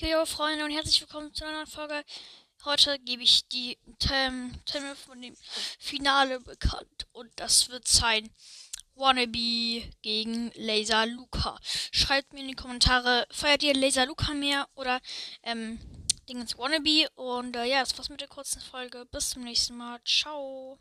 Jojo Freunde und herzlich willkommen zu einer neuen Folge. Heute gebe ich die Termine von dem Finale bekannt und das wird sein Wannabe gegen Laser Luca. Schreibt mir in die Kommentare, feiert ihr Laser Luca mehr oder ähm, Dingens Wannabe und äh, ja, das war's mit der kurzen Folge. Bis zum nächsten Mal. Ciao.